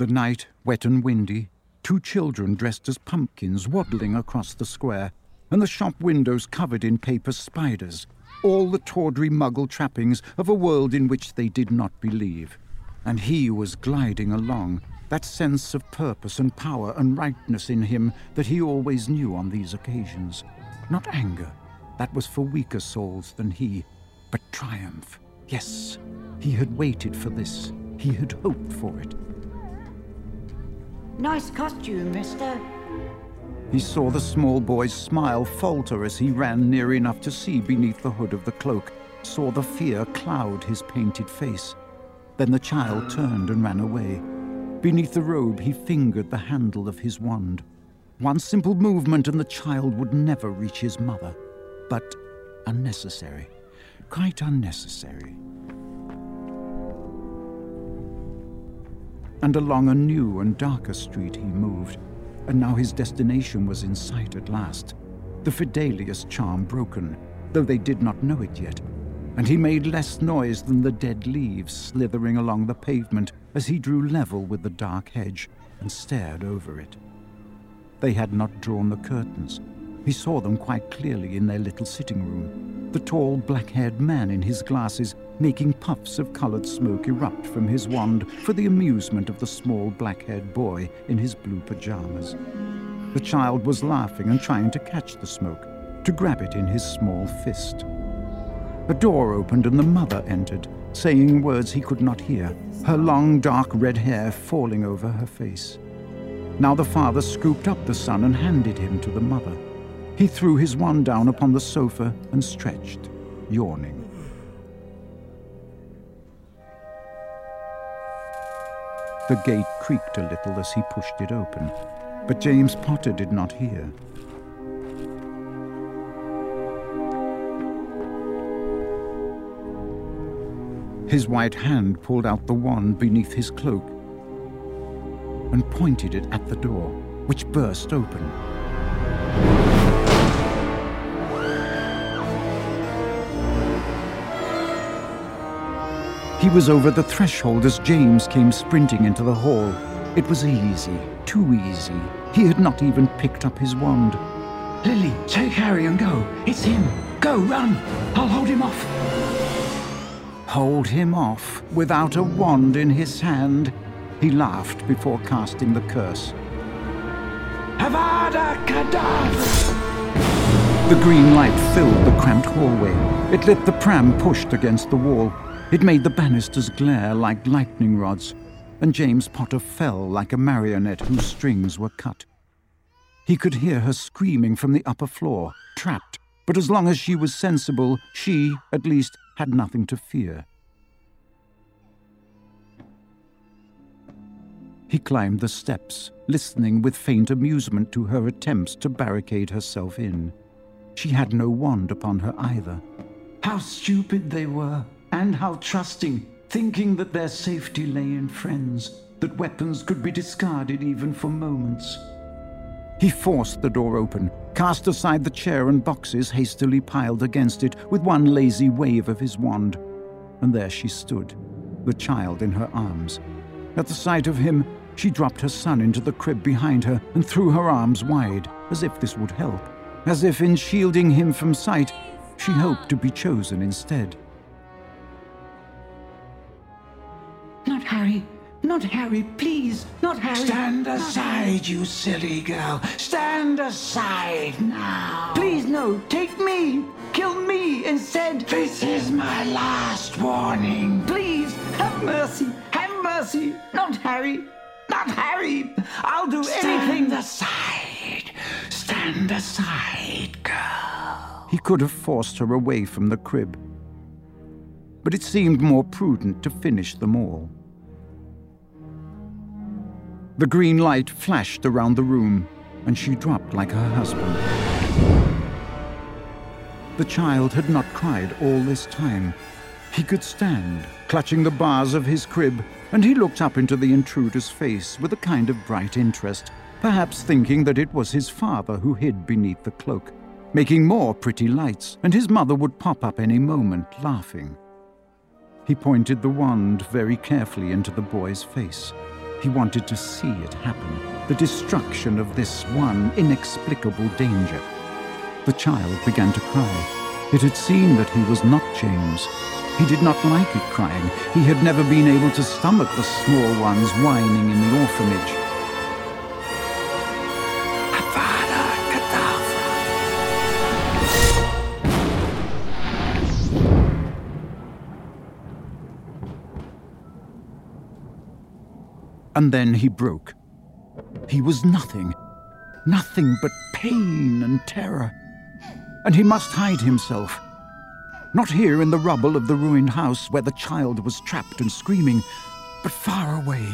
The night, wet and windy, two children dressed as pumpkins waddling across the square, and the shop windows covered in paper spiders, all the tawdry muggle trappings of a world in which they did not believe. And he was gliding along, that sense of purpose and power and rightness in him that he always knew on these occasions. Not anger, that was for weaker souls than he, but triumph. Yes, he had waited for this, he had hoped for it. Nice costume, mister. He saw the small boy's smile falter as he ran near enough to see beneath the hood of the cloak, saw the fear cloud his painted face. Then the child turned and ran away. Beneath the robe, he fingered the handle of his wand. One simple movement, and the child would never reach his mother. But unnecessary. Quite unnecessary. And along a new and darker street he moved, and now his destination was in sight at last. The Fidelius charm broken, though they did not know it yet and he made less noise than the dead leaves slithering along the pavement as he drew level with the dark hedge and stared over it. They had not drawn the curtains. He saw them quite clearly in their little sitting room. The tall, black haired man in his glasses making puffs of coloured smoke erupt from his wand for the amusement of the small, black haired boy in his blue pajamas. The child was laughing and trying to catch the smoke, to grab it in his small fist. A door opened and the mother entered, saying words he could not hear, her long dark red hair falling over her face. Now the father scooped up the son and handed him to the mother. He threw his wand down upon the sofa and stretched, yawning. The gate creaked a little as he pushed it open, but James Potter did not hear. His white hand pulled out the wand beneath his cloak and pointed it at the door, which burst open. He was over the threshold as James came sprinting into the hall. It was easy, too easy. He had not even picked up his wand. Lily, take Harry and go. It's him. Go, run. I'll hold him off hold him off without a wand in his hand. He laughed before casting the curse. Avada Kedavra! The green light filled the cramped hallway. It lit the pram pushed against the wall. It made the banisters glare like lightning rods, and James Potter fell like a marionette whose strings were cut. He could hear her screaming from the upper floor, trapped, but as long as she was sensible, she, at least, had nothing to fear. He climbed the steps, listening with faint amusement to her attempts to barricade herself in. She had no wand upon her either. How stupid they were, and how trusting, thinking that their safety lay in friends, that weapons could be discarded even for moments. He forced the door open, cast aside the chair and boxes hastily piled against it with one lazy wave of his wand. And there she stood, the child in her arms. At the sight of him, she dropped her son into the crib behind her and threw her arms wide, as if this would help, as if in shielding him from sight, she hoped to be chosen instead. Not Harry, not Harry, please, not Harry. Stand aside, you silly girl. Stand aside now. Please, no, take me. Kill me instead. This is my last warning. Please, have mercy. Have mercy. Not Harry. Not Harry. I'll do Stand anything. aside. Stand aside, girl. He could have forced her away from the crib, but it seemed more prudent to finish them all. The green light flashed around the room, and she dropped like her husband. The child had not cried all this time. He could stand, clutching the bars of his crib, and he looked up into the intruder's face with a kind of bright interest, perhaps thinking that it was his father who hid beneath the cloak, making more pretty lights, and his mother would pop up any moment, laughing. He pointed the wand very carefully into the boy's face. He wanted to see it happen, the destruction of this one inexplicable danger. The child began to cry. It had seen that he was not James. He did not like it crying. He had never been able to stomach the small ones whining in the orphanage. And then he broke. He was nothing. Nothing but pain and terror. And he must hide himself. Not here in the rubble of the ruined house where the child was trapped and screaming, but far away